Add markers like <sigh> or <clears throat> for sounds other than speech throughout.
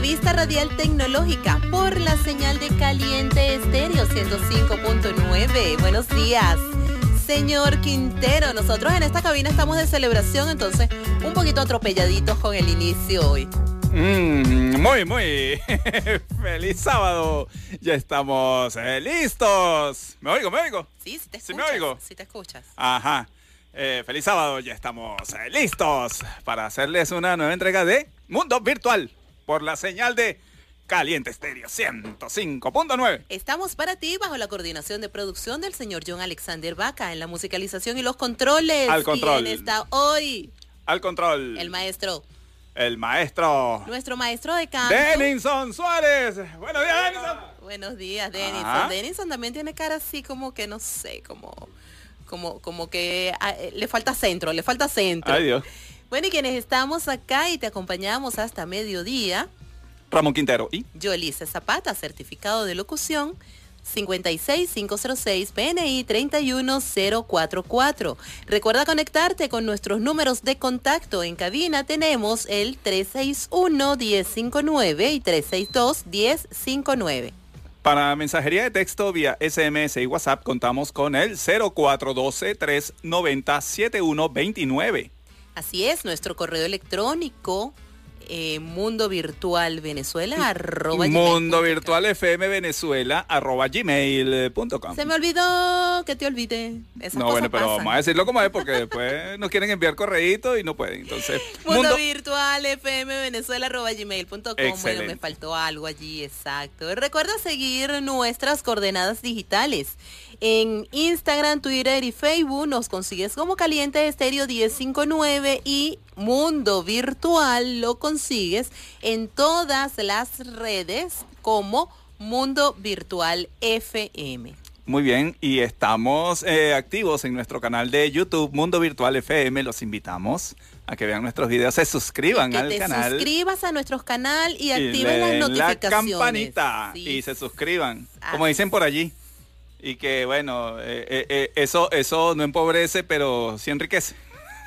Revista radial tecnológica por la señal de Caliente Estéreo 105.9. Buenos días. Señor Quintero, nosotros en esta cabina estamos de celebración, entonces un poquito atropelladitos con el inicio hoy. Mm, muy, muy <laughs> feliz sábado. Ya estamos eh, listos. ¿Me oigo, me oigo? Sí, sí te ¿Sí escuchas. me oigo? Sí te escuchas. Ajá. Eh, feliz sábado, ya estamos eh, listos para hacerles una nueva entrega de Mundo Virtual por la señal de Caliente Estéreo 105.9. Estamos para ti bajo la coordinación de producción del señor John Alexander Vaca en la musicalización y los controles. Al control. ¿Quién está hoy? Al control, El maestro. el maestro Nuestro maestro de canto. Denison Suárez. Buenos días, Denison. Buenos días, Denison. Ajá. Denison también tiene cara así como que no sé, como, como, como que ah, eh, le falta centro, le falta centro. Ay, Dios. Bueno, y quienes estamos acá y te acompañamos hasta mediodía, Ramón Quintero y Yolice Zapata, certificado de locución 56506 PNI 31044. Recuerda conectarte con nuestros números de contacto. En cabina tenemos el 361-1059 y 362-1059. Para mensajería de texto vía SMS y WhatsApp contamos con el 0412-390-7129. Así es, nuestro correo electrónico eh, mundo virtual venezuela arroba Mundo gmail virtual FM Venezuela arroba gmail.com. Se me olvidó que te olvidé. Esas No, bueno, pero pasan. vamos a decirlo como es porque después nos quieren enviar correíto y no pueden. Entonces, <laughs> Mundo, mundo, virtual fm venezuela arroba gmail.com. Bueno, me faltó algo allí, exacto. Recuerda seguir nuestras coordenadas digitales. En Instagram, Twitter y Facebook nos consigues como Caliente Estéreo 1059 y Mundo Virtual lo consigues en todas las redes como Mundo Virtual FM. muy bien. Y estamos eh, activos en nuestro canal de YouTube, Mundo Virtual FM. Los invitamos a que vean nuestros videos, se suscriban que al te canal. suscribas a nuestro canal y le las notificaciones. La campanita Sí, y se suscriban, Ah. como dicen por allí. Y que bueno, eh, eh, eh, eso, eso no empobrece, pero sí enriquece.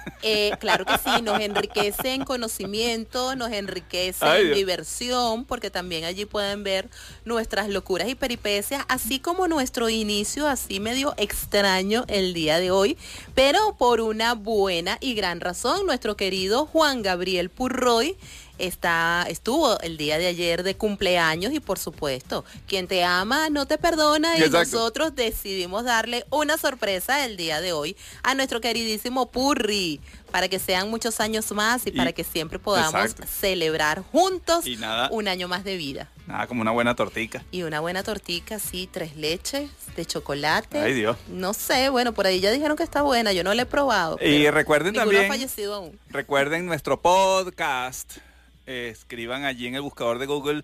<laughs> Eh, claro que sí, nos enriquece en conocimiento, nos enriquece Ay, en diversión, porque también allí pueden ver nuestras locuras y peripecias, así como nuestro inicio así medio extraño el día de hoy, pero por una buena y gran razón, nuestro querido Juan Gabriel Purroy está estuvo el día de ayer de cumpleaños y por supuesto, quien te ama no te perdona y Exacto. nosotros decidimos darle una sorpresa el día de hoy a nuestro queridísimo Purri para que sean muchos años más y, Y- para que siempre podamos exacto. celebrar juntos Y nada. un año más de vida. Nada, como una buena tortica. Y una buena tortica, sí, tres leches de chocolate. Ay, Dios. No sé, bueno, por ahí ya dijeron que está buena, yo no la he probado. Y recuerden también- ha fallecido aún. Recuerden nuestro podcast. Escriban allí en el buscador de Google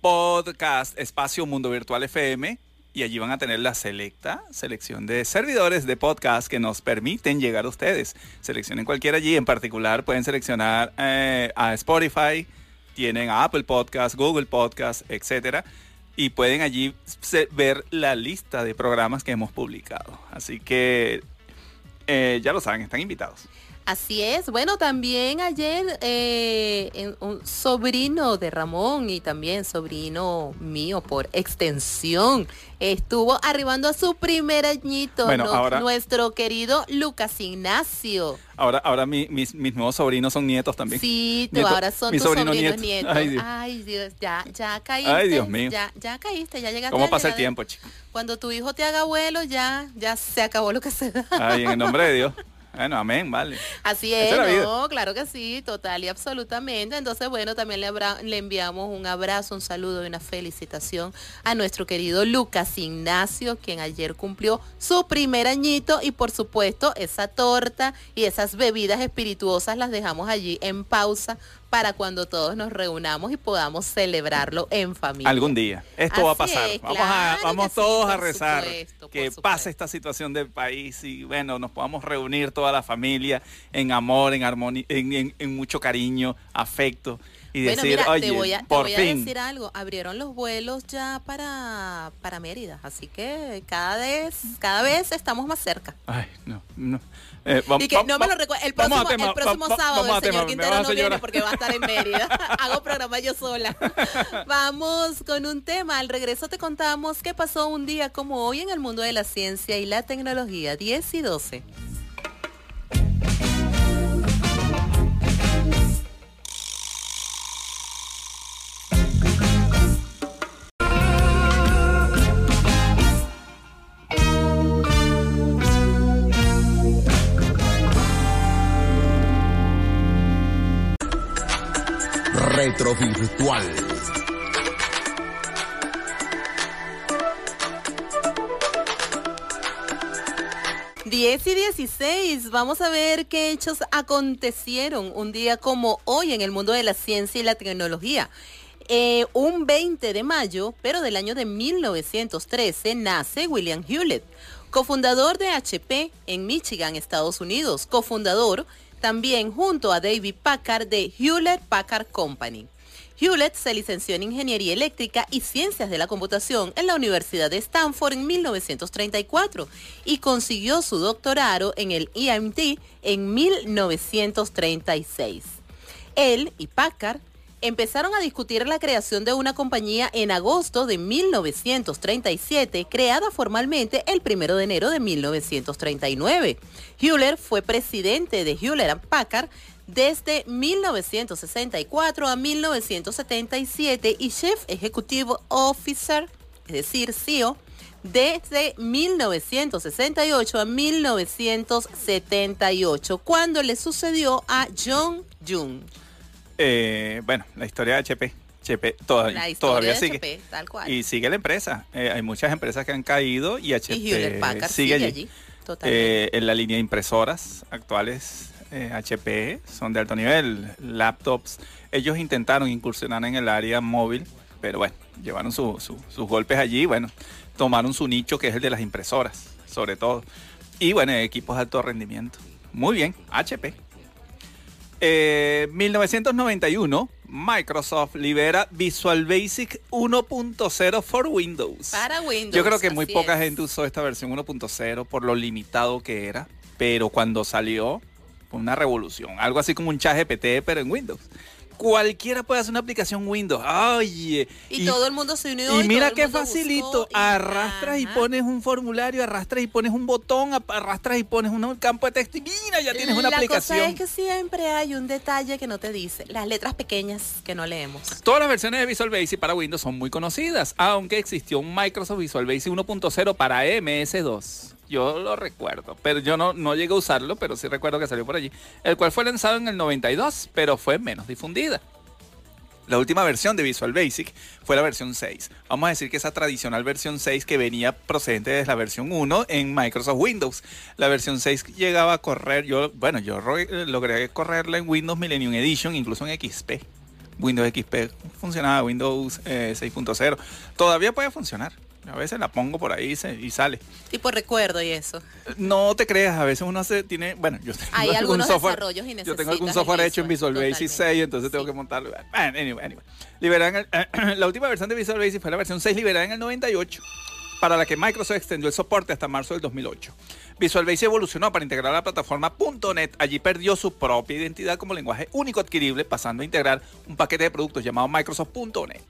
podcast espacio Mundo Virtual FM y allí van a tener la selecta selección de servidores de podcast que nos permiten llegar a ustedes. Seleccionen cualquiera allí, en particular pueden seleccionar eh, a Spotify, tienen a Apple Podcast, Google Podcast, etcétera y pueden allí ver la lista de programas que hemos publicado. Así que eh, ya lo saben, están invitados. Así es. Bueno, también ayer eh, un sobrino de Ramón y también sobrino mío por extensión estuvo arribando a su primer añito. Bueno, no- ahora- Nuestro querido Lucas Ignacio. Ahora, ahora mi- mis, mis nuevos sobrinos son nietos también. Sí, tú ahora son tus sobrino sobrinos nieto. nietos. Ay, Dios. Ay, Dios, ya, ya caíste. Ay, Dios mío. Ya, ya caíste, ya llegaste. ¿Cómo pasa el tiempo, chico? Cuando tu hijo te haga abuelo, ya, ya se acabó lo que se da. Ay, en el nombre de Dios. <laughs> Bueno, amén, vale. Así es, no, claro que sí, total y absolutamente. Entonces, bueno, también le, le enviamos un abrazo, un saludo y una felicitación a nuestro querido Lucas Ignacio, quien ayer cumplió su primer añito y por supuesto esa torta y esas bebidas espirituosas las dejamos allí en pausa para cuando todos nos reunamos y podamos celebrarlo en familia. Algún día. Esto va a pasar. vamos a, vamos todos a rezar que pase esta situación del país y bueno, nos podamos reunir toda la familia en amor, en armonía, en mucho cariño, afecto y decir, mira, oye, te voy a, por decir algo, abrieron los vuelos ya para, para Mérida, así que cada vez, cada vez estamos más cerca. Ay, no, no. Eh, y que no me lo recuerdo, el próximo, el próximo sábado el señor Quintero no viene porque va a estar en Mérida. <laughs> <laughs> Hago programa yo sola. <laughs> Vamos con un tema. Al regreso te contamos qué pasó un día como hoy en el mundo de la ciencia y la tecnología, 10 y 12. Virtual. Diez y 16, vamos a ver qué hechos acontecieron un día como hoy en el mundo de la ciencia y la tecnología. Eh, un 20 de mayo, pero del año de 1913, nace William Hewlett, cofundador de HP en Michigan, Estados Unidos, cofundador también junto a David Packard de Hewlett Packard Company. Hewlett se licenció en Ingeniería Eléctrica y Ciencias de la Computación en la Universidad de Stanford en 1934 y consiguió su doctorado en el EMT en 1936. Él y Packard empezaron a discutir la creación de una compañía en agosto de 1937, creada formalmente el 1 de enero de 1939. Hewlett fue presidente de Hewlett Packard desde 1964 a 1977 y Chief Executive Officer, es decir, CEO, desde 1968 a 1978, cuando le sucedió a John Jung. Eh, bueno, la historia de HP. HP todavía, todavía sigue. tal cual. Y sigue la empresa. Eh, hay muchas empresas que han caído y HP sigue, allí. Eh, en la línea de impresoras actuales HP son de alto nivel, laptops. Ellos intentaron incursionar en el área móvil, pero bueno, llevaron sus golpes allí. Bueno, tomaron su nicho que es el de las impresoras, sobre todo. Y bueno, equipos de alto rendimiento. Muy bien, HP. 1991, eh, Microsoft libera Visual Basic 1.0 for Windows. Para Windows. Yo creo que muy poca gente usó esta versión 1.0 por lo limitado que era, pero cuando salió fue una revolución, algo así como un chat GPT pero en Windows cualquiera puede hacer una aplicación Windows. Oye. Y, todo el mundo se unió. Y, mira qué facilito. arrastras y pones un formulario, arrastras y pones un botón, arrastras y pones un campo de texto y mira, ya tienes una aplicación. La cosa es que siempre hay un detalle que no te dice. Las letras pequeñas que no leemos. Todas las versiones de Visual Basic para Windows son muy conocidas, aunque existió un Microsoft Visual Basic 1.0 para MS2 yo lo recuerdo, pero yo no, no llegué a usarlo, pero sí recuerdo que salió por allí, el cual fue lanzado en el 92, pero fue menos difundida. La última versión de Visual Basic fue la versión 6. Vamos a decir que esa tradicional versión 6 que venía procedente desde la versión 1 en Microsoft Windows. La versión 6 llegaba a correr, yo, bueno, yo logré correrla en Windows Millennium Edition, incluso en XP. Windows XP funcionaba, Windows 6.0. Eh, Todavía puede funcionar. A veces la pongo por ahí y sale. Tipo recuerdo y eso. No te creas, a veces uno se tiene, bueno, yo tengo Hay algún software, Yo tengo algún software hecho en Visual Basic 6, entonces tengo que montarlo. Anyway, anyway. <clears throat> la última versión de Visual Basic fue la versión 6 liberada en el 98, para la que Microsoft extendió el soporte hasta marzo del 2008. Visual Basic evolucionó para integrar la plataforma .NET. Allí perdió su propia identidad como lenguaje único adquirible, pasando a integrar un paquete de productos llamado Microsoft.NET.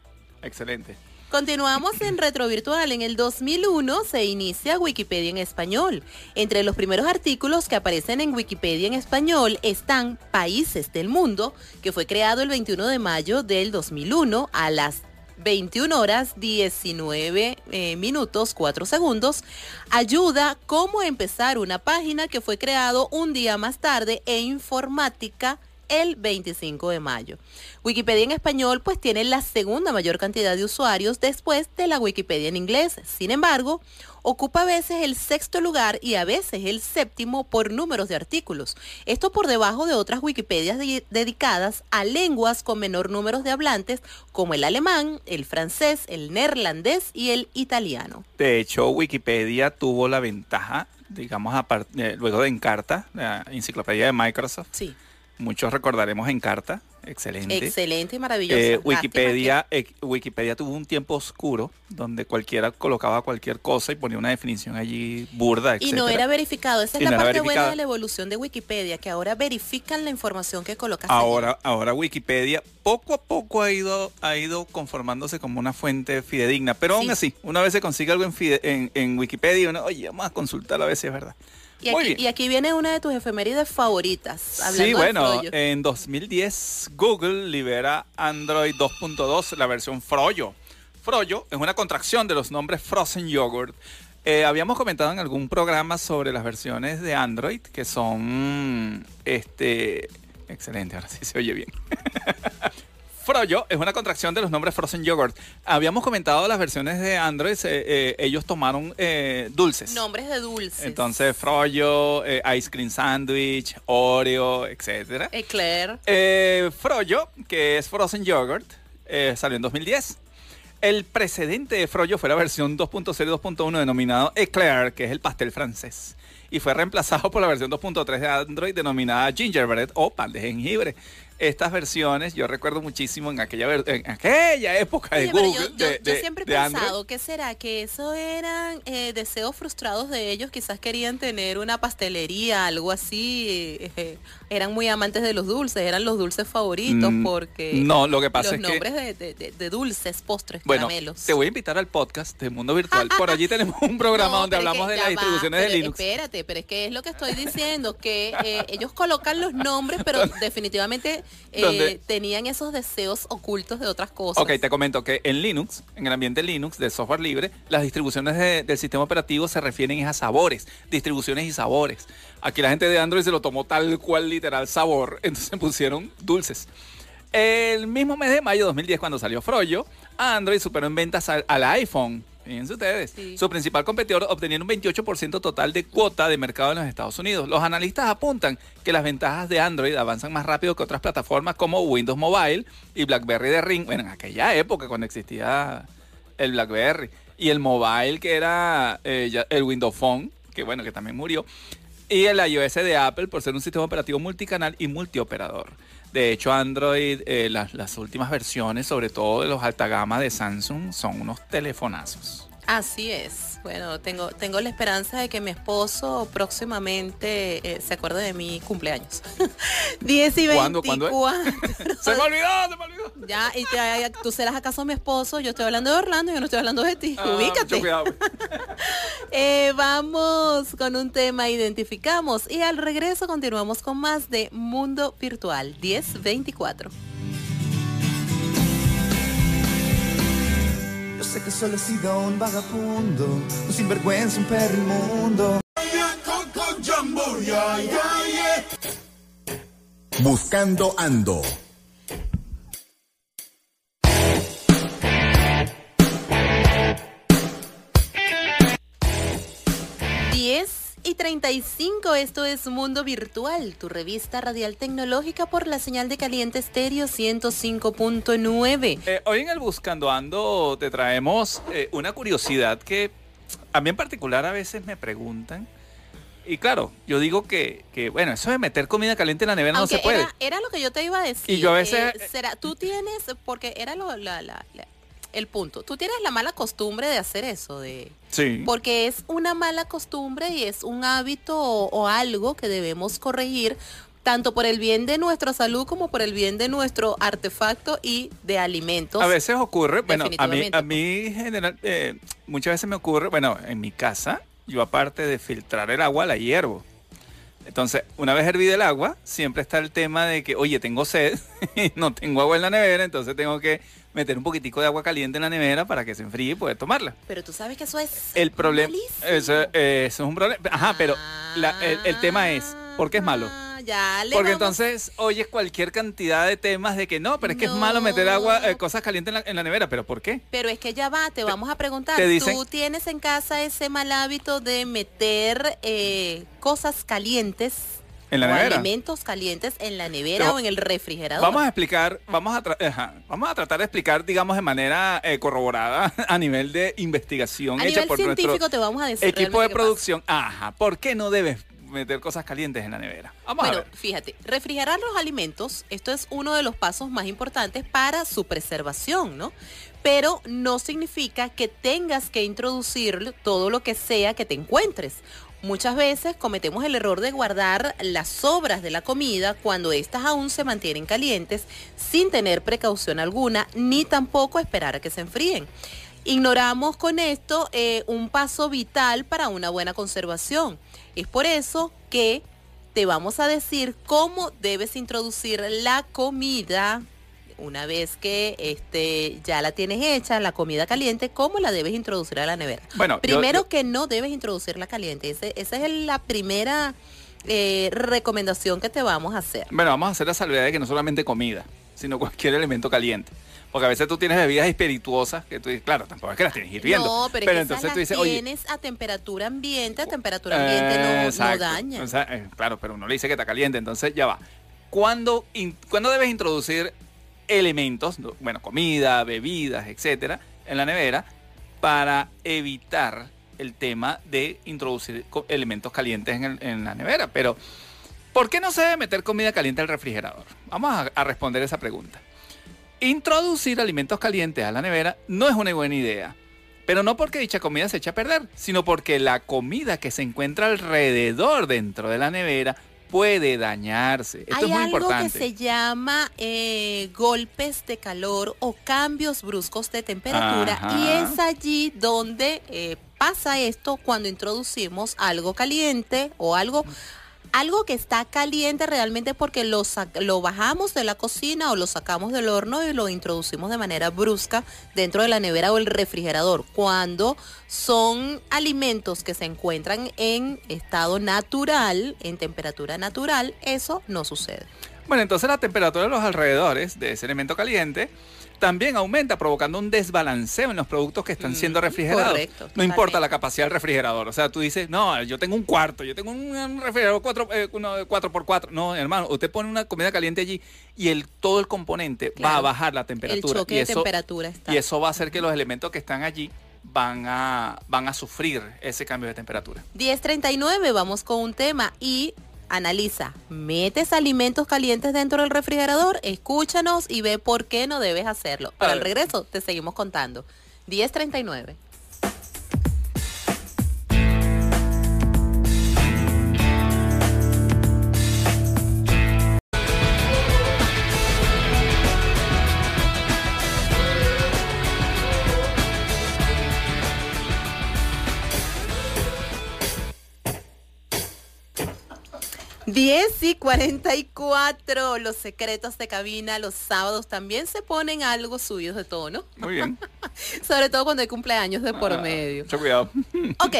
Excelente. Continuamos en Retro Virtual. En el 2001 se inicia Wikipedia en español. Entre los primeros artículos que aparecen en Wikipedia en español están Países del Mundo, que fue creado el 21 de mayo del 2001 a las 21 horas 19 eh, minutos 4 segundos, ayuda cómo empezar una página que fue creado un día más tarde en informática el 25 de mayo. Wikipedia en español pues tiene la segunda mayor cantidad de usuarios después de la Wikipedia en inglés. Sin embargo, ocupa a veces el sexto lugar y a veces el séptimo por números de artículos. Esto por debajo de otras Wikipedias dedicadas a lenguas con menor número de hablantes como el alemán, el francés, el neerlandés y el italiano. De hecho, Wikipedia tuvo la ventaja, digamos, eh, luego de Encarta, la enciclopedia de Microsoft. Sí muchos recordaremos Encarta, excelente. Excelente y maravilloso. Eh, Wikipedia, eh, Wikipedia tuvo un tiempo oscuro donde cualquiera colocaba cualquier cosa y ponía una definición allí burda, etc. Y no era verificado. Esa es la parte buena de la evolución de Wikipedia, que ahora verifican la información que colocas. Ahora, ahora Wikipedia poco a poco ha ido, ha ido conformándose como una fuente fidedigna, pero aún así, una vez se consigue algo en, en, Wikipedia, uno, oye, vamos a consultar a ver si Y aquí, viene una de tus efemérides favoritas. Sí, bueno, en 2010 Google libera Android 2.2, la versión Froyo. Froyo es una contracción de los nombres Frozen Yogurt. Eh, habíamos comentado en algún programa sobre las versiones de Android que son, este, excelente, ahora sí se oye bien. <laughs> Froyo es una contracción de los nombres Frozen Yogurt. Habíamos comentado las versiones de Android, eh, eh, ellos tomaron eh, dulces. Nombres de dulces. Entonces, Froyo, Ice Cream Sandwich, Oreo, etc. Eclair. Froyo, que es Frozen Yogurt, salió en 2010. El precedente de Froyo fue la versión 2.0 y 2.1 denominado Eclair, que es el pastel francés y fue reemplazado por la versión 2.3 de Android denominada Gingerbread o pan de jengibre estas versiones, yo recuerdo muchísimo en aquella, en aquella época de Google. Yo, siempre he pensado, ¿qué será? Que eso eran eh, deseos frustrados de ellos, quizás querían tener una pastelería, algo así. Eh, eran muy amantes de los dulces, eran los dulces favoritos mm, porque no, lo que pasa los nombres de, dulces, postres, bueno, caramelos. Te voy a invitar al podcast de Mundo Virtual. <laughs> Por allí tenemos un programa donde hablamos de las distribuciones de Linux. Espérate, pero es que es lo que estoy diciendo, que eh, ellos colocan los nombres, pero <laughs> definitivamente eh, tenían esos deseos ocultos de otras cosas. Ok, te comento que en Linux, en el ambiente Linux de software libre, las distribuciones del sistema operativo se refieren a sabores, distribuciones y sabores. Aquí la gente de Android se lo tomó tal cual literal sabor, <laughs> entonces pusieron dulces. El mismo mes de mayo de 2010, cuando salió Froyo, Android superó en ventas al iPhone Fíjense ustedes. Su principal competidor obtenía un 28% total de cuota de mercado en los Estados Unidos. Los analistas apuntan que las ventajas de Android avanzan más rápido que otras plataformas como Windows Mobile y BlackBerry de Ring. Bueno, en aquella época cuando existía el BlackBerry y el Mobile que era eh, el Windows Phone, que bueno, que también murió. Y el iOS de Apple por ser un sistema operativo multicanal y multioperador. De hecho, Android, eh, las, las, últimas versiones, sobre todo de los alta gama de Samsung, son unos telefonazos. Así es. Bueno, tengo, tengo la esperanza de que mi esposo próximamente eh, se acuerde de mi cumpleaños. <laughs> 10 y 24. ¿Cuándo, <laughs> se me olvidó, se me olvidó. Ya, y tú serás acaso mi esposo. Yo estoy hablando de Orlando, yo no estoy hablando de ti. Ah, Ubícate. <laughs> eh, vamos con un tema, identificamos. Y al regreso continuamos con más de Mundo Virtual 1024. Sé que solo he sido un vagabundo, un sinvergüenza, un perro inmundo. Buscando Ando. Y 35, esto es Mundo Virtual, tu revista radial tecnológica por la señal de caliente estéreo 105.9. Eh, hoy en el Buscando Ando te traemos eh, una curiosidad que a mí en particular a veces me preguntan. Y claro, yo digo que, bueno, eso de meter comida caliente en la nevera no se puede. Era, lo que yo te iba a decir. Y yo a veces... Eh, será, tú tienes, porque era lo, la, la el punto. Tú tienes la mala costumbre de hacer eso, de sí. porque es una mala costumbre y es un hábito o, algo que debemos corregir tanto por el bien de nuestra salud como por el bien de nuestro artefacto y de alimentos. A veces ocurre, bueno, a mí, a mí general, eh, muchas veces me ocurre, bueno, en mi casa, yo aparte de filtrar el agua, la hiervo. Entonces, una vez hervida el agua, siempre está el tema de que, oye, tengo sed, <laughs> no tengo agua en la nevera, entonces tengo que meter un poquitico de agua caliente en la nevera para que se enfríe y poder tomarla. Pero tú sabes que eso es El problema, eso, eso es un problema. Ajá, pero la- el, el tema es, ¿por qué es malo? Ah, Ya le Porque vamos- entonces oyes cualquier cantidad de temas de que no, pero es que es malo meter agua, eh, cosas calientes en la, en la nevera. ¿Pero por qué? Pero es que ya va, te vamos a preguntar. te dicen- ¿Tú tienes en casa ese mal hábito de meter eh, cosas calientes En la o nevera. alimentos calientes en la nevera Pero o en el refrigerador? Vamos a explicar, vamos a, ajá, vamos a tratar de explicar, digamos, de manera eh, corroborada <laughs> a nivel de investigación a hecha nivel por científico nuestro te vamos a decir equipo de pasa. producción. Ajá, ¿por qué no debes meter cosas calientes en la nevera? Vamos a Bueno, ver. fíjate, refrigerar los alimentos, esto es uno de los pasos más importantes para su preservación, ¿no? Pero no significa que tengas que introducir todo lo que sea que te encuentres. Muchas veces cometemos el error de guardar las sobras de la comida cuando éstas aún se mantienen calientes sin tener precaución alguna ni tampoco esperar a que se enfríen. Ignoramos con esto eh, un paso vital para una buena conservación. Es por eso que te vamos a decir cómo debes introducir la comida una vez que este, ya la tienes hecha, la comida caliente, cómo la debes introducir a la nevera. Bueno, Primero yo- que no debes introducirla caliente. Ese- esa es la primera eh, recomendación que te vamos a hacer. Bueno, vamos a hacer la salvedad de que no solamente comida, sino cualquier elemento caliente. Porque a veces tú tienes bebidas espirituosas que tú dices, claro, tampoco es que las tienes hirviendo. No, pero, es que entonces esas tú las dices, oye, tienes a temperatura ambiente, a temperatura ambiente no- daña. O sea, eh, claro, pero uno le dice que está caliente, entonces ya va. ¿Cuándo, in- ¿cuándo debes introducir elementos, no, bueno, comida, bebidas, etcétera, en la nevera para evitar el tema de introducir elementos calientes en, el- en la nevera? Pero, ¿por qué no se debe meter comida caliente al refrigerador? Vamos a, a responder esa pregunta. Introducir alimentos calientes a la nevera no es una buena idea. Pero no porque dicha comida se echa a perder, sino porque la comida que se encuentra alrededor dentro de la nevera puede dañarse. Esto Hay es muy algo importante. que se llama eh, golpes de calor o cambios bruscos de temperatura Ajá. y es allí donde eh, pasa esto cuando introducimos algo caliente o algo algo que está caliente realmente porque lo, lo bajamos de la cocina o lo sacamos del horno y lo introducimos de manera brusca dentro de la nevera o el refrigerador. Cuando son alimentos que se encuentran en estado natural, en temperatura natural, eso no sucede. Bueno, entonces la temperatura de los alrededores de ese elemento caliente también aumenta, provocando un desbalanceo en los productos que están siendo Mm, refrigerados. correcto, no importa la capacidad del refrigerador. O sea, tú dices, no, yo tengo un cuarto, yo tengo un, refrigerador 4 eh, de 4x4. No, hermano, usted pone una comida caliente allí y el, todo el componente va a bajar la El temperatura. choque y de eso, temperatura está. Y eso va a hacer que los elementos que están allí van a, van a sufrir ese cambio de temperatura. 1039, vamos con un tema y analiza, ¿metes alimentos calientes dentro del refrigerador? Escúchanos y ve por qué no debes hacerlo. Para el Vale. regreso te seguimos contando. 1039. Diez y 44, los secretos de cabina los sábados también se ponen algo subidos de tono, Muy bien. <laughs> sobre todo cuando hay cumpleaños de por Ah, medio. Mucho cuidado. <laughs> Ok,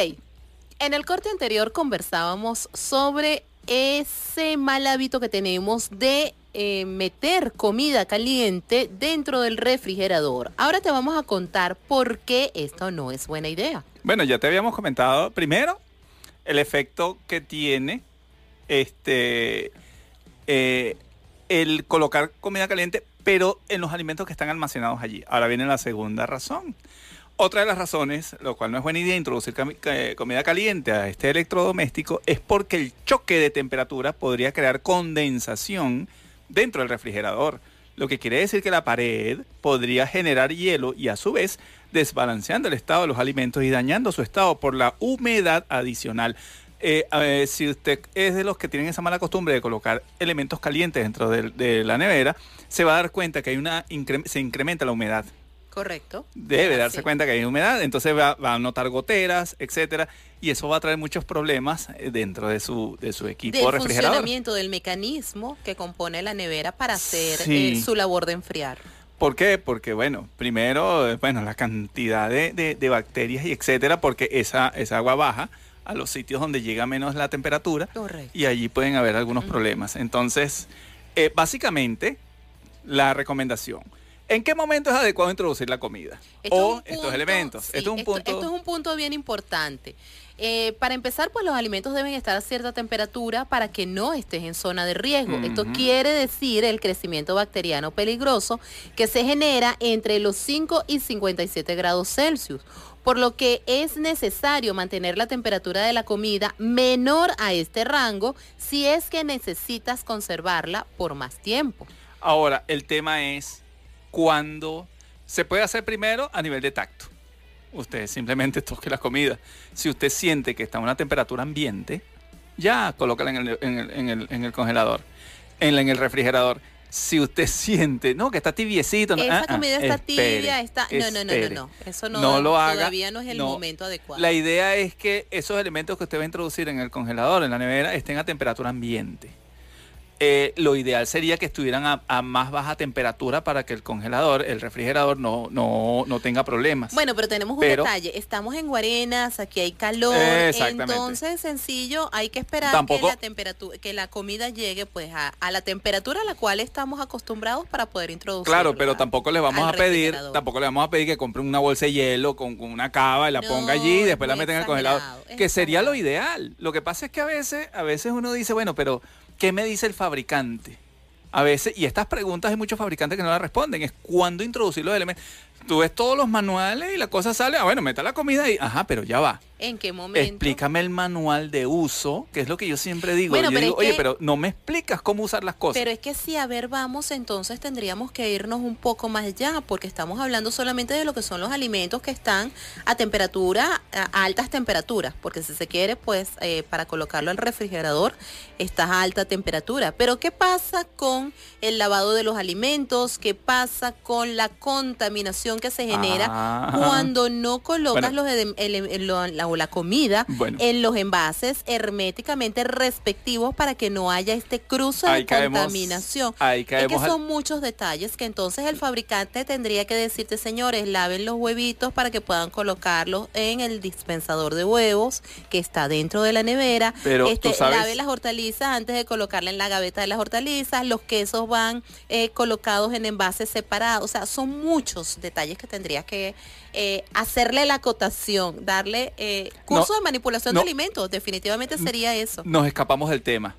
en el corte anterior conversábamos sobre ese mal hábito que tenemos de eh, meter comida caliente dentro del refrigerador. Ahora te vamos a contar por qué esto no es buena idea. Bueno, ya te habíamos comentado primero el efecto que tiene este eh, el colocar comida caliente, pero en los alimentos que están almacenados allí. Ahora viene la segunda razón. Otra de las razones, lo cual no es buena idea introducir ca- comida caliente a este electrodoméstico, es porque el choque de temperatura podría crear condensación dentro del refrigerador, lo que quiere decir que la pared podría generar hielo y a su vez desbalanceando el estado de los alimentos y dañando su estado por la humedad adicional. Eh, a ver, si usted es de los que tienen esa mala costumbre de colocar elementos calientes dentro de, la nevera, se va a dar cuenta que hay una incre- se incrementa la humedad. Correcto. Debe darse cuenta que hay humedad, entonces va, va a notar goteras, etcétera, y eso va a traer muchos problemas eh, dentro de su, de su equipo Del refrigerador. funcionamiento del mecanismo que compone la nevera para hacer Sí. eh, su labor de enfriar. ¿Por qué? Porque, bueno, primero, eh, bueno, la cantidad de, de- de bacterias y etcétera, porque esa, esa agua baja a los sitios donde llega menos la temperatura Correcto. y allí pueden haber algunos problemas. Entonces, eh, básicamente, la recomendación. ¿En qué momento es adecuado introducir la comida? Esto es o estos elementos. sí, esto es un esto- punto... esto es un punto bien importante. Eh, para empezar, pues los alimentos deben estar a cierta temperatura para que no estés en zona de riesgo. Esto quiere decir el crecimiento bacteriano peligroso que se genera entre los 5 y 57 grados Celsius. Por lo que es necesario mantener la temperatura de la comida menor a este rango si es que necesitas conservarla por más tiempo. Ahora, el tema es cuándo se puede hacer primero a nivel de tacto. Usted simplemente <laughs> toque la comida. Si usted siente que está a una temperatura ambiente, ya colócala en el, congelador, en el refrigerador. Si usted <laughs> siente, no, que está tibiecito. no, Esa ah, ah, comida está espere, tibia, está... No, no, no, no, no. Eso no, No lo haga, todavía no es el no. momento adecuado. La idea es que esos elementos que usted va a introducir en el congelador, en la nevera, estén a temperatura ambiente. Eh, lo ideal sería que estuvieran a, a más baja temperatura para que el congelador, el refrigerador, no, no, no tenga problemas. Bueno, pero tenemos un Pero- detalle. Estamos en Guarenas, aquí hay calor. Entonces, sencillo, hay que esperar Tampoco- que la temperatura, que la comida llegue pues a, a la temperatura a la cual estamos acostumbrados para poder introducirla. Claro, pero tampoco les vamos al a pedir, tampoco le vamos a pedir que compre una bolsa de hielo con, con una cava y la No, ponga allí y es después la meten en el congelador. Que sería lo ideal. Lo que pasa es que a veces, a veces uno dice, bueno, pero ¿qué me dice el fabricante? A veces, y estas preguntas hay muchos fabricantes que no las responden, es cuándo introducir los elementos. Tú ves todos los manuales y la cosa sale, ah, bueno, meta la comida ahí, ajá, pero ya va. ¿En qué momento? Explícame el manual de uso, que es lo que yo siempre digo. Bueno, yo pero digo, oye, que- pero no me explicas cómo usar las cosas. Pero es que si a ver vamos, entonces tendríamos que irnos un poco más allá, porque estamos hablando solamente de lo que son los alimentos que están a temperatura, a altas temperaturas, porque si se quiere, pues eh, para colocarlo al refrigerador está a alta temperatura. Pero ¿qué pasa con el lavado de los alimentos? ¿Qué pasa con la contaminación que se genera Ah. cuando no colocas Bueno. los lo- la, comida Bueno. en los envases herméticamente respectivos para que no haya este cruce Ahí de caemos- contaminación. ahí es que al- son muchos detalles que entonces el fabricante tendría que decirte, señores, laven los huevitos para que puedan colocarlos en el dispensador de huevos que está dentro de la nevera. Pero, este, sabes- lave las hortalizas antes de colocarla en la gaveta de las hortalizas. Los quesos van eh, colocados en envases separados. O sea, son muchos detalles que tendrías que eh, hacerle la acotación, darle eh, curso No, de manipulación no. de alimentos. Definitivamente sería eso. Nos escapamos del tema,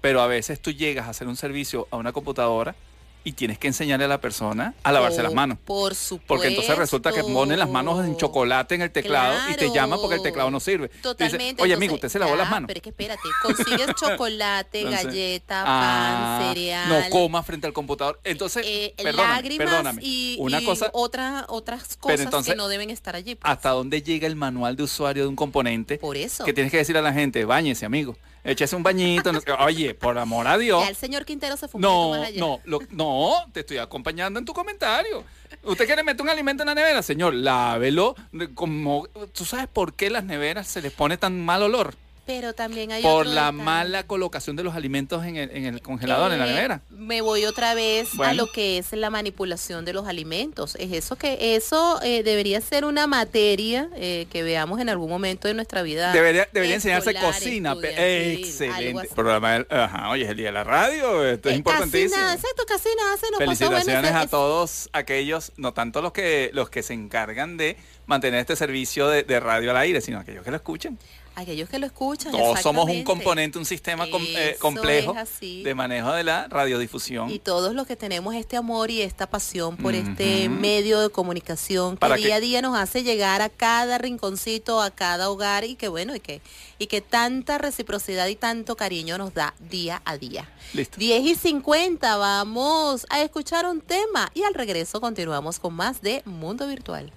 pero a veces tú llegas a hacer un servicio a una computadora y tienes que enseñarle a la persona a lavarse las manos. Por supuesto. Porque entonces resulta que pone las manos en chocolate en el teclado y te llama porque el teclado no sirve. Dice, Totalmente. Oye, entonces, amigo, usted se lavó las manos. Pero es que espérate, consigues <laughs> chocolate, Entonces, galleta, ah, pan, cereal. No coma frente al computador. Entonces, eh, perdóname, lágrimas perdóname. y, Una y cosa, otra- otras cosas entonces, que no deben estar allí. pues. ¿hasta dónde llega el manual de usuario de un componente? Por eso. Que tienes que decir a la gente, báñese, amigo. Échese un bañito. no sé- Oye, por amor a Dios. Ya el señor Quintero se fue un poquito No, más allá. no, lo- no, te estoy acompañando en tu comentario. Usted quiere meter un alimento en la nevera, señor, lávelo. Como, ¿Tú sabes por qué las neveras se les pone tan mal olor? Pero también hay Por la detalle. mala colocación de los alimentos en el, en el congelador, en la Eh, nevera. Me voy otra vez a lo que es la manipulación de los alimentos. Es eso que eso eh, debería ser una materia eh, que veamos en algún momento de nuestra vida. Debería, debería enseñarse cocina. Excelente. Programa ajá, hoy es el día de la radio, esto es Eh, importantísimo. Casi nada, exacto, casi nada se nos pasó. Bueno, Felicitaciones ese- a todos aquellos, no tanto los que los que se encargan de mantener este servicio de, de radio al aire, sino aquellos que lo escuchen. Aquellos que lo escuchan. Todos somos un componente, un sistema com- eh, complejo de manejo de la radiodifusión. Y todos los que tenemos este amor y esta pasión por este medio de comunicación que Para día que- a día nos hace llegar a cada rinconcito, a cada hogar y que bueno, y que, y que tanta reciprocidad y tanto cariño nos da día a día. Listo. 10 y 50, vamos a escuchar un tema y al regreso continuamos con más de Mundo Virtual.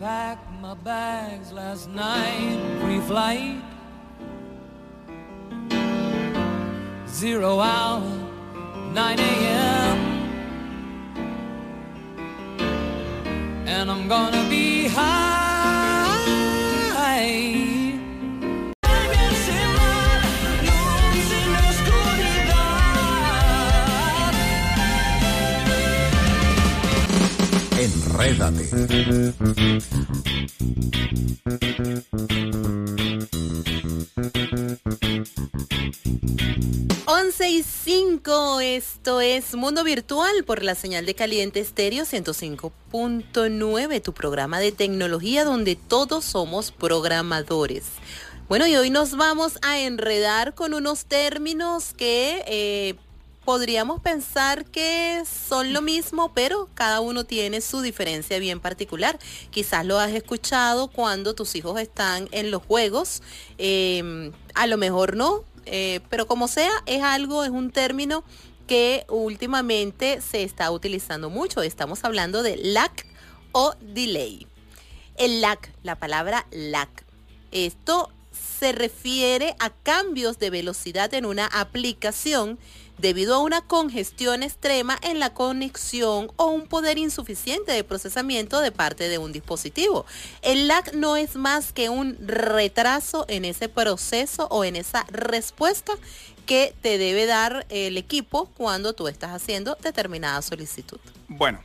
Packed my bags last night, pre-flight. Zero hour, 9 a.m. And I'm gonna be high. Enrédate. 11 y 5, esto es Mundo Virtual por la señal de Caliente Estéreo 105.9, tu programa de tecnología donde todos somos programadores. Bueno, y hoy nos vamos a enredar con unos términos que eh, podríamos pensar que son lo mismo, pero cada uno tiene su diferencia bien particular. Quizás lo has escuchado cuando tus hijos están en los juegos, eh, a lo mejor no, eh, pero como sea, es algo, es un término que últimamente se está utilizando mucho. Estamos hablando de lag o delay. El lag, la palabra lag. Esto se refiere a cambios de velocidad en una aplicación debido a una congestión extrema en la conexión o un poder insuficiente de procesamiento de parte de un dispositivo. El lag no es más que un retraso en ese proceso o en esa respuesta que te debe dar el equipo cuando tú estás haciendo determinada solicitud. Bueno,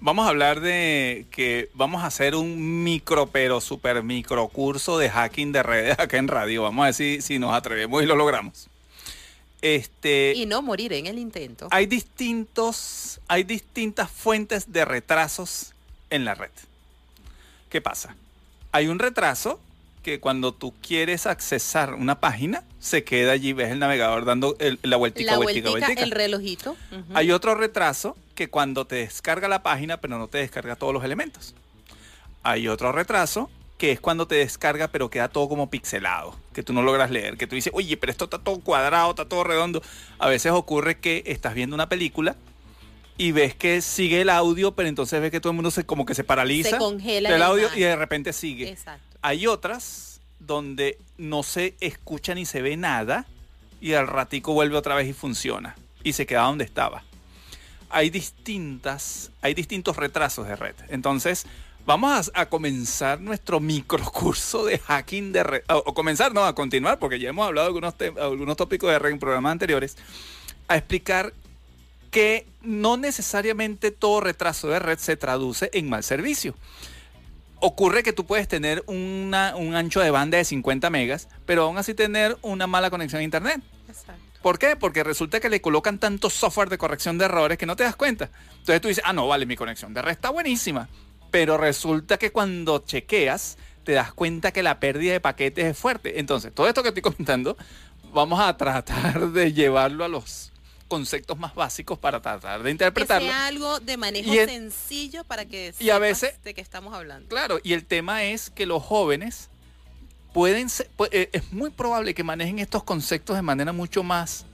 vamos a hablar de que vamos a hacer un micro, pero super micro curso de hacking de redes acá en radio. Vamos a ver si, si nos atrevemos y lo logramos. Este, Y no morir en el intento. hay distintos, hay distintas fuentes de retrasos en la red. ¿Qué pasa? Hay un retraso que cuando tú quieres accesar una página, se queda allí, ves el navegador dando el- la vueltica, La vueltica, vueltica, vueltica. el relojito. Hay otro retraso que cuando te descarga la página, pero no te descarga todos los elementos. Hay otro retraso que es cuando te descarga, pero queda todo como pixelado, que tú no logras leer, que tú dices, oye, pero esto está todo cuadrado, está todo redondo. A veces ocurre que estás viendo una película y ves que sigue el audio, pero entonces ves que todo el mundo se como que se paraliza Se congela la audio imagen. y de repente sigue. Exacto. Hay otras donde no se escucha ni se ve nada y al ratico vuelve otra vez y funciona y se queda donde estaba. Hay distintas, hay distintos retrasos de red. Entonces, vamos a, a comenzar nuestro microcurso de hacking de red. O, o comenzar, no, a continuar, porque ya hemos hablado de algunos, algunos tópicos de red en programas anteriores, a explicar que no necesariamente todo retraso de red se traduce en mal servicio ocurre que tú puedes tener una- un ancho de banda de 50 megas, pero aún así tener una mala conexión a internet. Exacto. ¿Por qué? Porque resulta que le colocan tanto software de corrección de errores que no te das cuenta. Entonces tú dices, ah, no, vale, mi conexión de red está buenísima. Pero resulta que cuando chequeas, te das cuenta que la pérdida de paquetes es fuerte. Entonces, todo esto que estoy comentando, vamos a tratar de llevarlo a los conceptos más básicos para tratar de Que interpretarlo. sea algo de manejo sencillo para que y a sepas veces- de qué estamos hablando. Claro, y el tema es que los jóvenes pueden ser, eh, es muy probable que manejen estos conceptos de manera mucho más,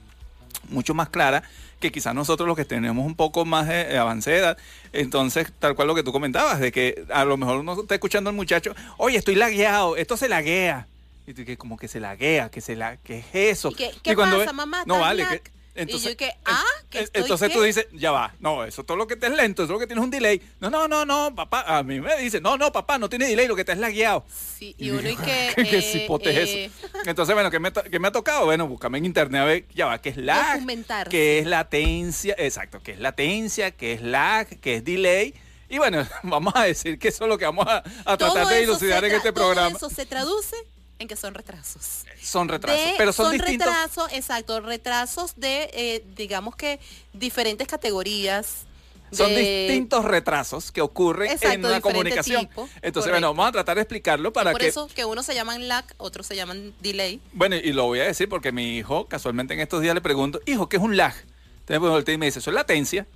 mucho más clara que quizás nosotros los que tenemos un poco más de, de edad. Entonces, tal cual lo que tú comentabas, de que a lo mejor uno está escuchando al muchacho, oye, estoy lagueado, esto se laguea. Y tú que como que se laguea, que se la, ¿qué es eso? ¿Y qué- qué cuando pasa, mamá? No ¿Estás vale. lag? Que, Y entonces, yo que, ah, que estoy entonces qué? tú dices, ya va, no, eso todo lo que te es lento, eso lo que tienes un delay. No, no, no, no, papá, a mí me dice, no, no, papá, no tiene delay, lo que te es lagueado. Sí, y uno y que... ¿Qué eh, cipote es eh, eso? <laughs> Entonces, bueno, ¿qué me, qué me ha tocado? Bueno, búscame en internet a ver, ya va, ¿qué es lag? ¿Qué es latencia? Exacto, ¿qué es latencia? ¿Qué es lag? ¿Qué es delay? Y bueno, <laughs> vamos a decir que eso es lo que vamos a, tratar de eso dilucidar en este todo programa. eso se traduce en que son retrasos. Son retrasos, De- pero son, distintos. retrasos, exacto, retrasos de, eh, digamos que, diferentes categorías. Son distintos retrasos que ocurren Exacto, en una comunicación. tipo, Entonces, correcto. bueno, vamos a tratar de explicarlo para Por que eso que unos se llaman lag, otros se llaman delay. Bueno, y lo voy a decir porque mi hijo, casualmente en estos días le pregunto, hijo, ¿qué es un lag? Entonces pues, voltea y me dice, eso es latencia.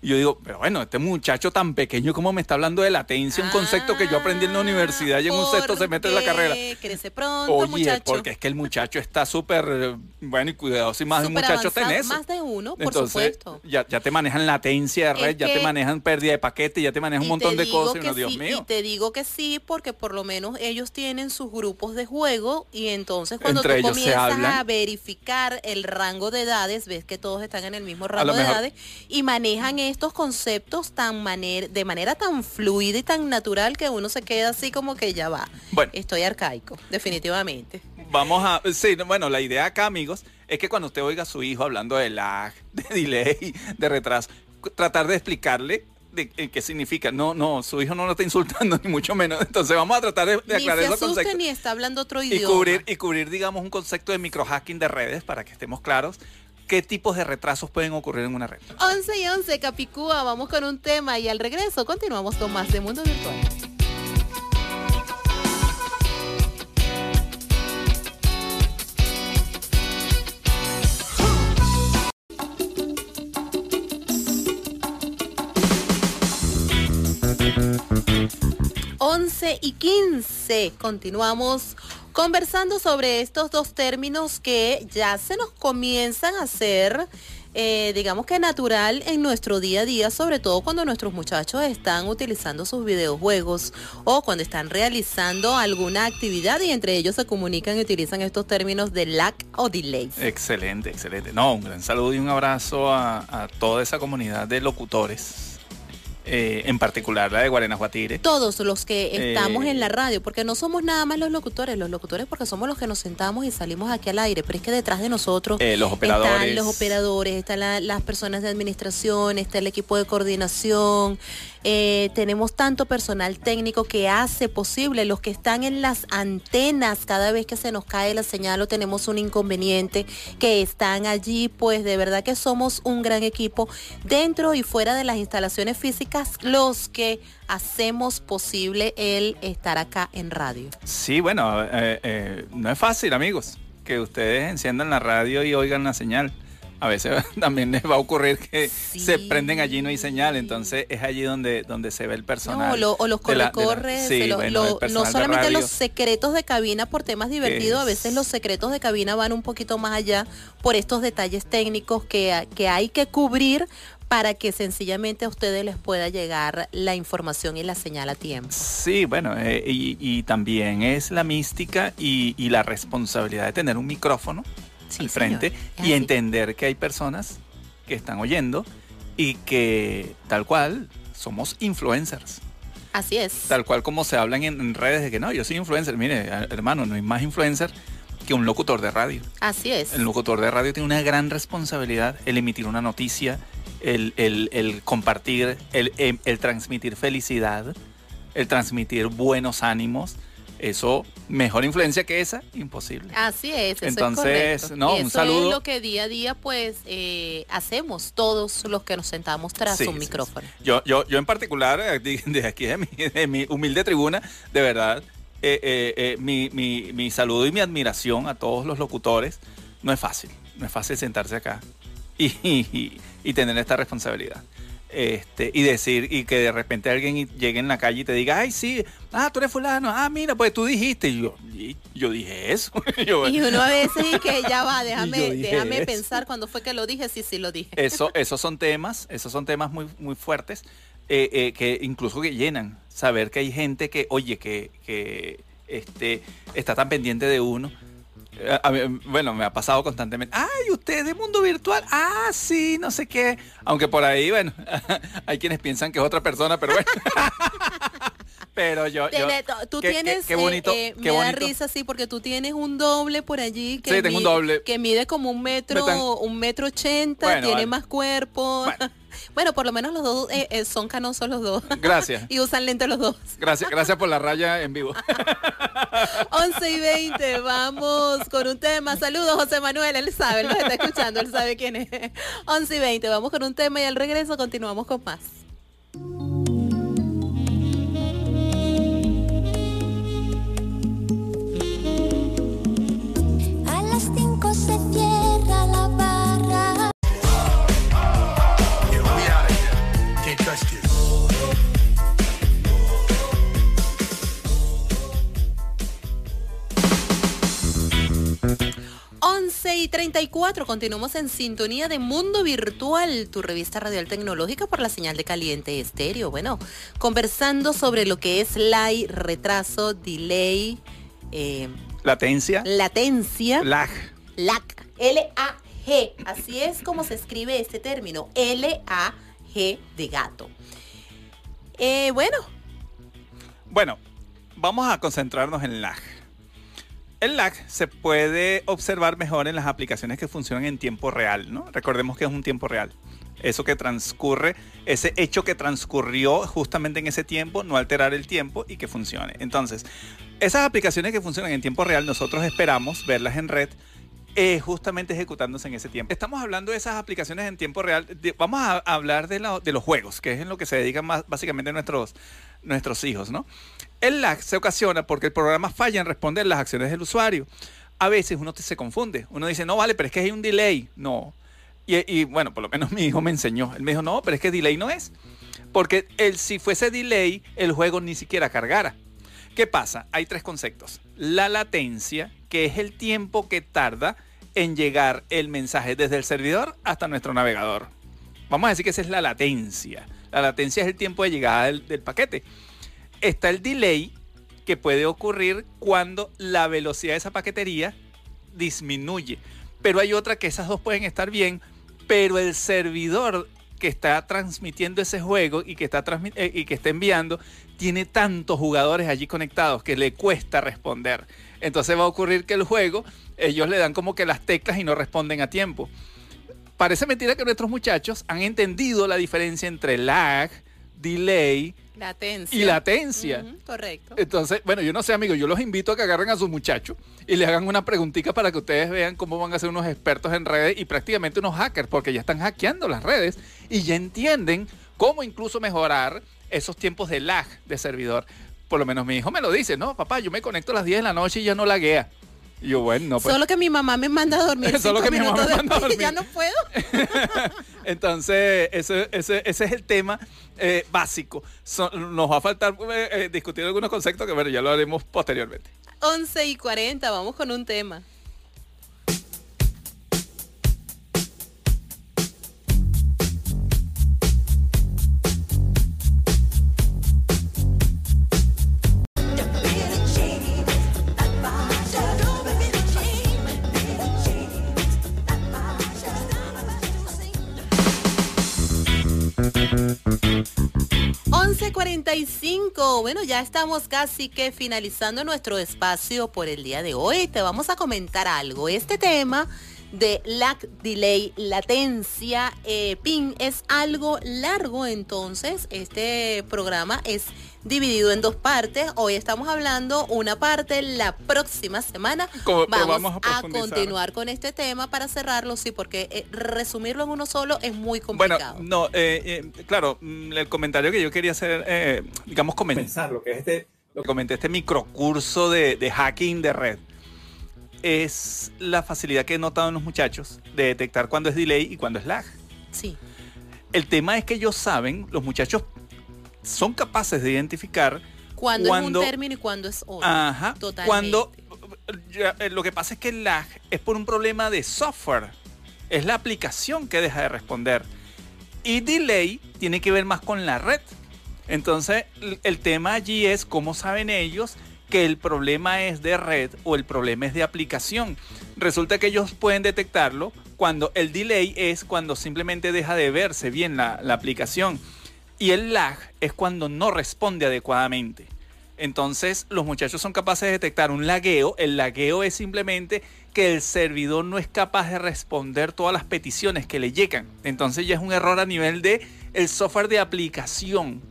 Y yo digo, pero bueno, este muchacho tan pequeño, ¿cómo me está hablando de latencia? Un concepto que yo aprendí en la universidad y en un sexto semestre de la carrera. Crece pronto, Oye, muchacho. porque es que el muchacho está súper, bueno y cuidadoso y más de un muchacho en eso. Más de uno, por Entonces, supuesto. Ya, ya te manejan latencia de red, Es ya te manejan pérdida de paquete, ya te manejan un montón de cosas. Y Dios mío. Y te digo que sí, porque por lo menos ellos tienen sus grupos de juego y entonces cuando Entre tú se comienzas a verificar el rango de edades, ves que todos están en el mismo rango de edades y manejan estos conceptos tan maner- de manera tan fluida y tan natural que uno se queda así como que ya va. Bueno. Estoy arcaico, definitivamente. Vamos a, sí, no, bueno, la idea acá, amigos, es que cuando usted oiga a su hijo hablando de lag, <laughs> de delay, de retraso, tratar de explicarle de, eh, qué significa. No, no, su hijo no lo está insultando, <laughs> ni mucho menos. Entonces vamos a tratar de, de Ni aclarar se esos conceptos. ni está hablando otro Y idioma. cubrir, y cubrir, digamos, un concepto de microhacking de redes para que estemos claros. ¿Qué tipos de retrasos pueden ocurrir en una red? 11 y 11, Capicúa, vamos con un tema y al regreso continuamos con más de Mundo Virtual. Once y 15. Continuamos conversando sobre estos dos términos que ya se nos comienzan a hacer, eh, digamos que natural en nuestro día a día, sobre todo cuando nuestros muchachos están utilizando sus videojuegos o cuando están realizando alguna actividad y entre ellos se comunican y utilizan estos términos de lag o delay. Excelente, excelente. No, un gran saludo y un abrazo a, a toda esa comunidad de locutores, eh, en particular la de Guarenajuatire. Todos los que estamos Eh, en la radio, porque no somos nada más los locutores, los locutores porque somos los que nos sentamos y salimos aquí al aire, pero es que detrás de nosotros Eh, los operadores. están los operadores, están la- las personas de administración, está el equipo de coordinación, tenemos tanto personal técnico que hace posible, los que están en las antenas, cada vez que se nos cae la señal o tenemos un inconveniente, que están allí, pues de verdad que somos un gran equipo dentro y fuera de las instalaciones físicas, los que hacemos posible el estar acá en radio. Sí, bueno, eh, eh, no es fácil, amigos, que ustedes enciendan la radio y oigan la señal. A veces <laughs> también les va a ocurrir que Sí. se prenden allí no hay señal, entonces es allí donde, donde se ve el personal. No, lo- o los corre-corres, sí, lo- bueno, no solamente los secretos de cabina por temas divertidos, a es- veces los secretos de cabina van un poquito más allá por estos detalles técnicos que, que hay que cubrir para que sencillamente a ustedes les pueda llegar la información y la señal a tiempo. Sí, bueno, eh, y, y también es la mística y, y la responsabilidad de tener un micrófono Sí, al frente y entender que hay personas que están oyendo y que tal cual somos influencers. Así es. Tal cual como se hablan en, redes de que no, yo soy influencer. Mire, hermano, no hay más influencer que un locutor de radio. Así es. El locutor de radio tiene una gran responsabilidad el emitir una noticia, el, el- el compartir, el, em- el transmitir felicidad, el transmitir buenos ánimos. Eso, mejor influencia que esa, imposible. Así es, eso Entonces, es no, un saludo. es lo que día a día pues eh, hacemos todos los que nos sentamos tras Sí, un sí, micrófono. sí. Yo, yo, yo en particular, eh, de- desde aquí de mi, de mi humilde tribuna, de verdad, eh, eh, eh, mi, mi- mi saludo y mi admiración a todos los locutores. No es fácil, no es fácil sentarse acá y, <laughs> y- y tener esta responsabilidad. Este, y decir, y que de repente alguien llegue en la calle y te diga, ay, sí, ah, tú eres fulano, ah, mira, pues tú dijiste. Y yo, y yo dije eso. <laughs> Yo, Y uno a veces y que ya va, <laughs> déjame, déjame eso. pensar cuando fue que lo dije, sí, sí lo dije. Eso, esos son temas, esos son temas muy, muy fuertes, eh, eh, que incluso que llenan. Saber que hay gente que, oye, que, que este, está tan pendiente de uno. Eh, a mí, bueno, me ha pasado constantemente. Ay, usted de mundo virtual. Ah, sí, no sé qué. Aunque por ahí, bueno, <laughs> hay quienes piensan que es otra persona, pero bueno. <laughs> pero yo, yo tú qué- tienes, qué bonito, eh, eh, qué me da bonito. risa, sí, porque tú tienes un doble por allí que, Sí, tengo un mide, doble. que mide como un metro, Me tan- un metro ochenta, Bueno, tiene vale. más cuerpo. Bueno. Bueno. por lo menos los dos eh, eh, son canosos los dos. Gracias. <laughs> y usan lentes los dos. Gracias, gracias por la raya en vivo. <laughs> 11 y 20, vamos con un tema. Saludos, José Manuel, él sabe, él nos está escuchando, él sabe quién es. 11 y 20, vamos con un tema y al regreso continuamos con más. 11 y 34, continuamos en sintonía de Mundo Virtual, tu revista radial tecnológica por la señal de caliente estéreo. Bueno, conversando sobre lo que es LAI, retraso, delay, eh, Latencia, latencia, lag. lag, L-A-G, así es como se escribe este término, L-A-G de gato. Eh, bueno, Bueno, vamos a concentrarnos en lag. El lag se puede observar mejor en las aplicaciones que funcionan en tiempo real, ¿no? Recordemos que es un tiempo real. Eso que transcurre, ese hecho que transcurrió justamente en ese tiempo, no alterar el tiempo y que funcione. Entonces, esas aplicaciones que funcionan en tiempo real, nosotros esperamos verlas en red eh, justamente ejecutándose en ese tiempo. Estamos hablando de esas aplicaciones en tiempo real. de- vamos a hablar de, la- de los juegos, que es en lo que se dedican más, básicamente nuestros, nuestros hijos, ¿no? El lag se ocasiona porque el programa falla en responder las acciones del usuario. A veces uno se confunde. Uno dice, no, vale, pero es que hay un delay. No. Y, y, bueno, por lo menos <laughs> mi hijo me enseñó. Él me dijo, no, pero es que delay no es. Porque el, si fuese delay, el juego ni siquiera cargara. ¿Qué pasa? Hay tres conceptos. La latencia, que es el tiempo que tarda en llegar el mensaje desde el servidor hasta nuestro navegador. Vamos a decir que esa es la latencia. La latencia es el tiempo de llegada del, paquete. Está el delay, que puede ocurrir cuando la velocidad de esa paquetería disminuye. Pero hay otra que esas dos pueden estar bien, pero el servidor que está transmitiendo ese juego y que está, eh, y que está enviando tiene tantos jugadores allí conectados que le cuesta responder. Entonces va a ocurrir que el juego, ellos le dan como que las teclas y no responden a tiempo. Parece mentira que nuestros muchachos han entendido la diferencia entre lag, delay Latencia. y latencia. Correcto. Entonces, bueno, yo no sé, amigos, yo los invito a que agarren a sus muchachos y le hagan una preguntita para que ustedes vean cómo van a ser unos expertos en redes y prácticamente unos hackers, porque ya están hackeando las redes y ya entienden cómo incluso mejorar esos tiempos de lag de servidor. Por lo menos mi hijo me lo dice, no, papá, yo me conecto a las 10 de la noche y ya no laguea. Y yo, bueno, no, pues. Solo que mi mamá me manda a dormir. <laughs> Solo que mi mamá me manda a y Ya dormir. no puedo. <laughs> Entonces, ese, ese, ese es el tema eh, básico. So- nos va a faltar eh, eh, discutir algunos conceptos que, bueno, ya lo haremos posteriormente. 11 y 40, vamos con un tema. $11.45. Bueno, ya estamos casi que finalizando nuestro espacio por el día de hoy. Te vamos a comentar algo. Este tema de lag, delay, latencia, eh, pin es algo largo, entonces este programa es dividido en dos partes. Hoy estamos hablando una parte, la próxima semana Como- vamos, vamos a continuar con este tema para cerrarlo, sí, porque eh, resumirlo en uno solo es muy Bueno, complicado. no, eh, eh, claro, mm, el comentario que yo quería hacer, eh, digamos, comenzar lo que es este, lo que comenté, este microcurso de, de hacking de red, es la facilidad que he notado en los muchachos de detectar cuándo es delay y cuándo es lag. sí. El tema es que ellos saben, los muchachos son capaces de identificar Cuando, Cuando- es un término y cuando es otro. Ajá. Totalmente. Cuando eh, lo que pasa es que el lag es por un problema de software. Es la aplicación que deja de responder. Y delay tiene que ver más con la red. Entonces, el tema allí es cómo saben ellos que el problema es de red o el problema es de aplicación. Resulta que ellos pueden detectarlo cuando el delay es cuando simplemente deja de verse bien la, aplicación. Y el lag es cuando no responde adecuadamente. Entonces, los muchachos son capaces de detectar un lagueo. El lagueo es simplemente que el servidor no es capaz de responder todas las peticiones que le llegan. Entonces ya es un error a nivel de el software de aplicación.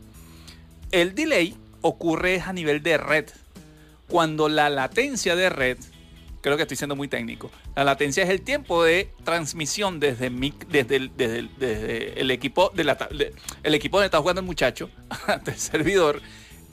El delay ocurre a nivel de red. Cuando la latencia de red, creo que estoy siendo muy técnico, la latencia es el tiempo de transmisión desde, el, equipo de equipo donde está jugando el muchacho <laughs> ante el servidor.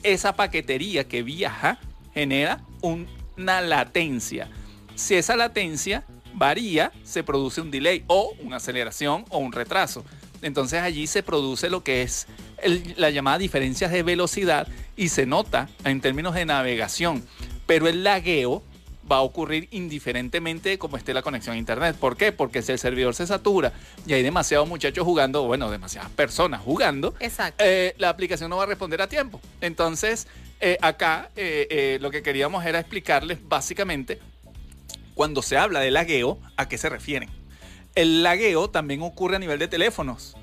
Esa paquetería que viaja genera un- una latencia. Si esa latencia varía, se produce un delay o una aceleración o un retraso. Entonces allí se produce lo que es el- la llamada diferencias de velocidad y se nota en términos de navegación. Pero el lagueo va a ocurrir indiferentemente de cómo esté la conexión a internet. ¿Por qué? Porque si el servidor se satura y hay demasiados muchachos jugando, bueno, demasiadas personas jugando, Exacto. eh, la aplicación no va a responder a tiempo. Entonces, eh, acá eh, eh, lo que queríamos era explicarles básicamente cuando se habla de lagueo, ¿a qué se refieren? El lagueo también ocurre a nivel de teléfonos.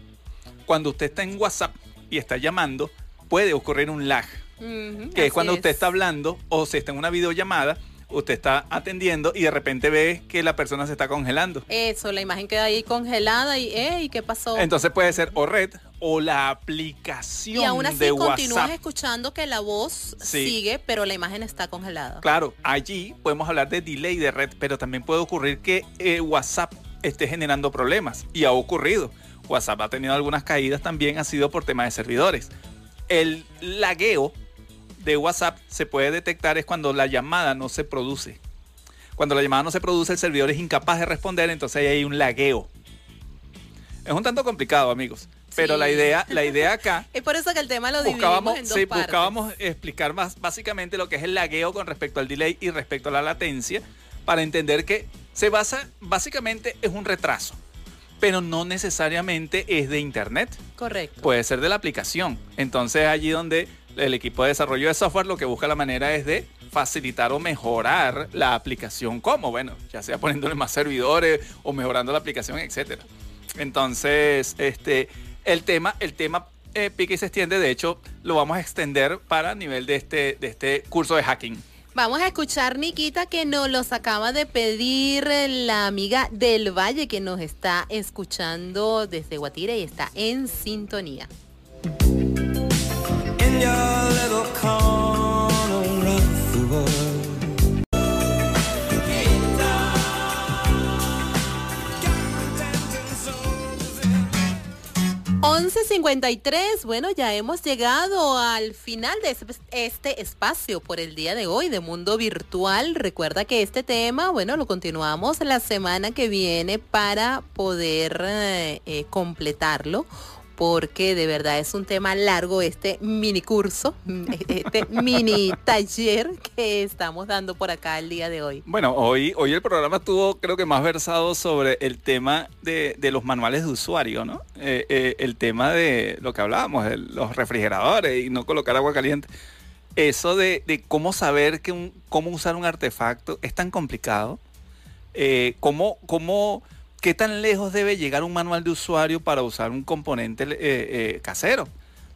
Cuando usted está en WhatsApp y está llamando, puede ocurrir un lag, que es cuando usted está hablando o se está en una videollamada usted está atendiendo y de repente ve que la persona se está congelando. Eso, la imagen queda ahí congelada y, ¡ey! ¿Qué pasó? Entonces puede ser o red o la aplicación y aún así de continúas WhatsApp. escuchando que la voz Sí. sigue, pero la imagen está congelada. Claro, allí podemos hablar de delay de red, pero también puede ocurrir que eh, WhatsApp esté generando problemas y ha ocurrido. WhatsApp ha tenido algunas caídas también, ha sido por temas de servidores. El lagueo de WhatsApp se puede detectar es cuando la llamada no se produce. Cuando la llamada no se produce, el servidor es incapaz de responder, entonces ahí hay un lagueo. Es un tanto complicado, amigos. Pero Sí. la idea, la idea <laughs> acá Es por eso que el tema lo buscábamos, en dos sí, partes. buscábamos explicar más básicamente lo que es el lagueo con respecto al delay y respecto a la latencia para entender que se basa básicamente es un retraso, pero no necesariamente es de internet, Correcto. puede ser de la aplicación. Entonces allí donde el equipo de desarrollo de software lo que busca la manera es de facilitar o mejorar la aplicación como, bueno, ya sea poniéndole más servidores o mejorando la aplicación, etcétera. Entonces, este, el tema, el tema eh, pica y se extiende, de hecho, lo vamos a extender para nivel de este, de este curso de hacking. Vamos a escuchar, Nikita, que nos los acaba de pedir la amiga del Valle que nos está escuchando desde Guatire y está en sintonía. 11.53, bueno, ya hemos llegado al final de este- espacio por el día de hoy de Mundo Virtual. Recuerda que este tema, bueno, lo continuamos la semana que viene para poder eh, eh, completarlo. Porque de verdad es un tema largo este mini curso, <laughs> este mini taller que estamos dando por acá el día de hoy. Bueno, hoy, hoy el programa estuvo creo que más versado sobre el tema de, de los manuales de usuario, ¿no? Eh, eh, el tema de lo que hablábamos, los refrigeradores y no colocar agua caliente. Eso de, de cómo saber que un- cómo usar un artefacto es tan complicado. Eh, cómo, cómo, ¿Qué tan lejos debe llegar un manual de usuario para usar un componente eh, eh, casero?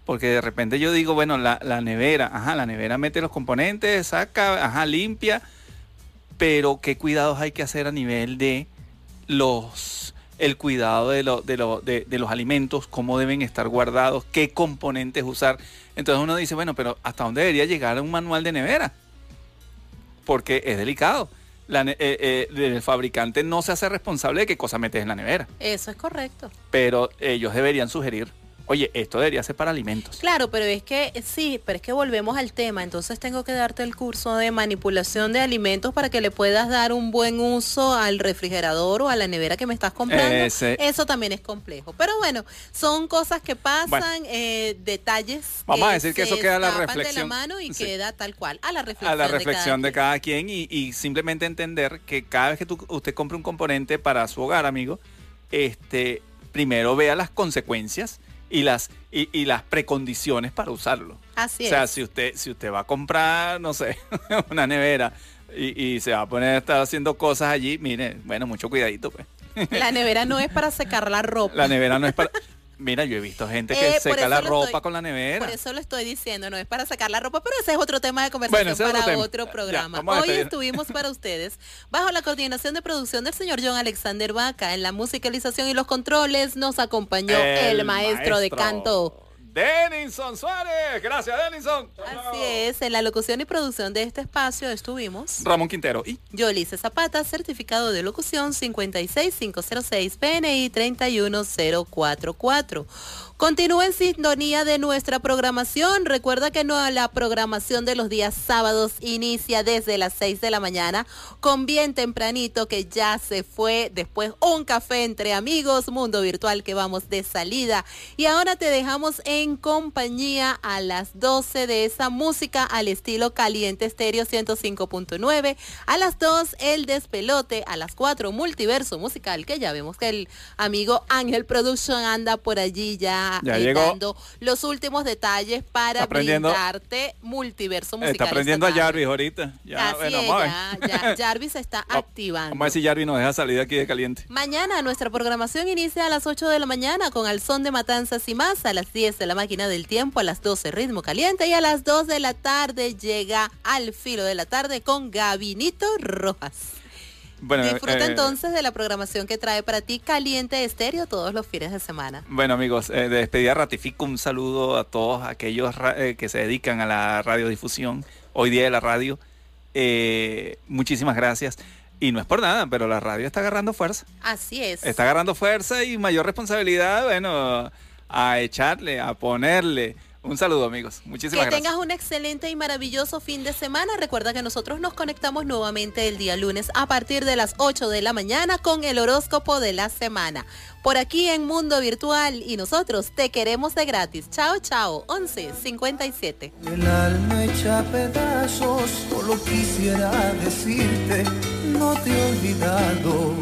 Porque de repente yo digo, bueno, la, nevera, ajá, la nevera mete los componentes, saca, ajá, limpia, pero qué cuidados hay que hacer a nivel de los el cuidado de, de- de los alimentos, cómo deben estar guardados, qué componentes usar. Entonces uno dice, bueno, pero ¿hasta dónde debería llegar un manual de nevera? Porque es delicado. La eh, eh, el fabricante no se hace responsable de qué cosa metes en la nevera, Eso es correcto. pero ellos deberían sugerir, oye, esto debería ser para alimentos. Claro, pero es que sí, pero es que volvemos al tema. Entonces tengo que darte el curso de manipulación de alimentos para que le puedas dar un buen uso al refrigerador o a la nevera que me estás comprando. Ese- Eso también es complejo. Pero bueno, son cosas que pasan, Bueno. eh, detalles. Vamos a decir que eso queda a la escapan de reflexión. la mano y Sí. queda tal cual. A la reflexión. a la de cada reflexión de quien. cada quien y, y simplemente entender que cada vez que tú- usted compre un componente para su hogar, amigo, este, primero vea las consecuencias y las, y, y las precondiciones para usarlo. Así o sea, es. si usted, si usted va a comprar, no sé, <laughs> una nevera y, y se va a poner a estar haciendo cosas allí, mire, bueno, mucho cuidadito, pues. La nevera no es para <laughs> secar la ropa. La nevera no es para... Mira, yo he visto gente que Eh, seca la ropa estoy- con la nevera. Por eso lo estoy diciendo, no es para sacar la ropa, pero ese es otro tema de conversación Bueno, otro para otro programa. Hoy estuvimos para ustedes bajo la coordinación de producción del señor John Alexander Vaca. En la musicalización y los controles nos acompañó el, maestro, de canto. Denison Suárez. Gracias, Denison. Así es, en la locución y producción de este espacio estuvimos Ramón Quintero. Y Yolice Zapata, certificado de locución 56506 PNI 31044. Continúa en sintonía de nuestra programación. Recuerda que no, la programación de los días sábados inicia desde las 6 de la mañana con bien tempranito que ya se fue. Después un café entre amigos, mundo virtual que vamos de salida. Y ahora te dejamos en compañía a las 12 de esa música al estilo caliente estéreo 105.9. A las 2 el despelote. A las 4 multiverso musical que ya vemos que el amigo Ángel Production anda por allí ya ya, Ya eh, dando los últimos detalles para brindarte multiverso musical. Está aprendiendo a. Jarvis ahorita. Ya, Así bueno, es, vamos a ver. ya, ya, <laughs> Jarvis se está Va- activando. Vamos a ver si Jarvis nos deja salir aquí de caliente. Mañana nuestra programación inicia a las 8 de la mañana con Al Son de Matanzas y más, a las 10 de la máquina del tiempo, a las 12 ritmo caliente y a las 2 de la tarde llega al filo de la tarde con Gabinito Rojas. Bueno, Disfruta eh, entonces de la programación que trae para ti Caliente Estéreo todos los fines de semana. Bueno amigos, eh, de despedida ratifico un saludo a todos aquellos eh, que se dedican a la radiodifusión, hoy día de la radio. Muchísimas gracias. Y no es por nada, pero la radio está agarrando fuerza. Así es. Está agarrando fuerza y mayor responsabilidad, bueno, a echarle, a ponerle. Un saludo amigos, Que muchísimas gracias. tengas un excelente y maravilloso fin de semana. Recuerda que nosotros nos conectamos nuevamente el día lunes a partir de las 8 de la mañana con el horóscopo de la semana. Por aquí en Mundo Virtual y nosotros te queremos de gratis. Chao, chao. 1157. El alma hecha pedazos, solo quisiera decirte, no te he olvidado.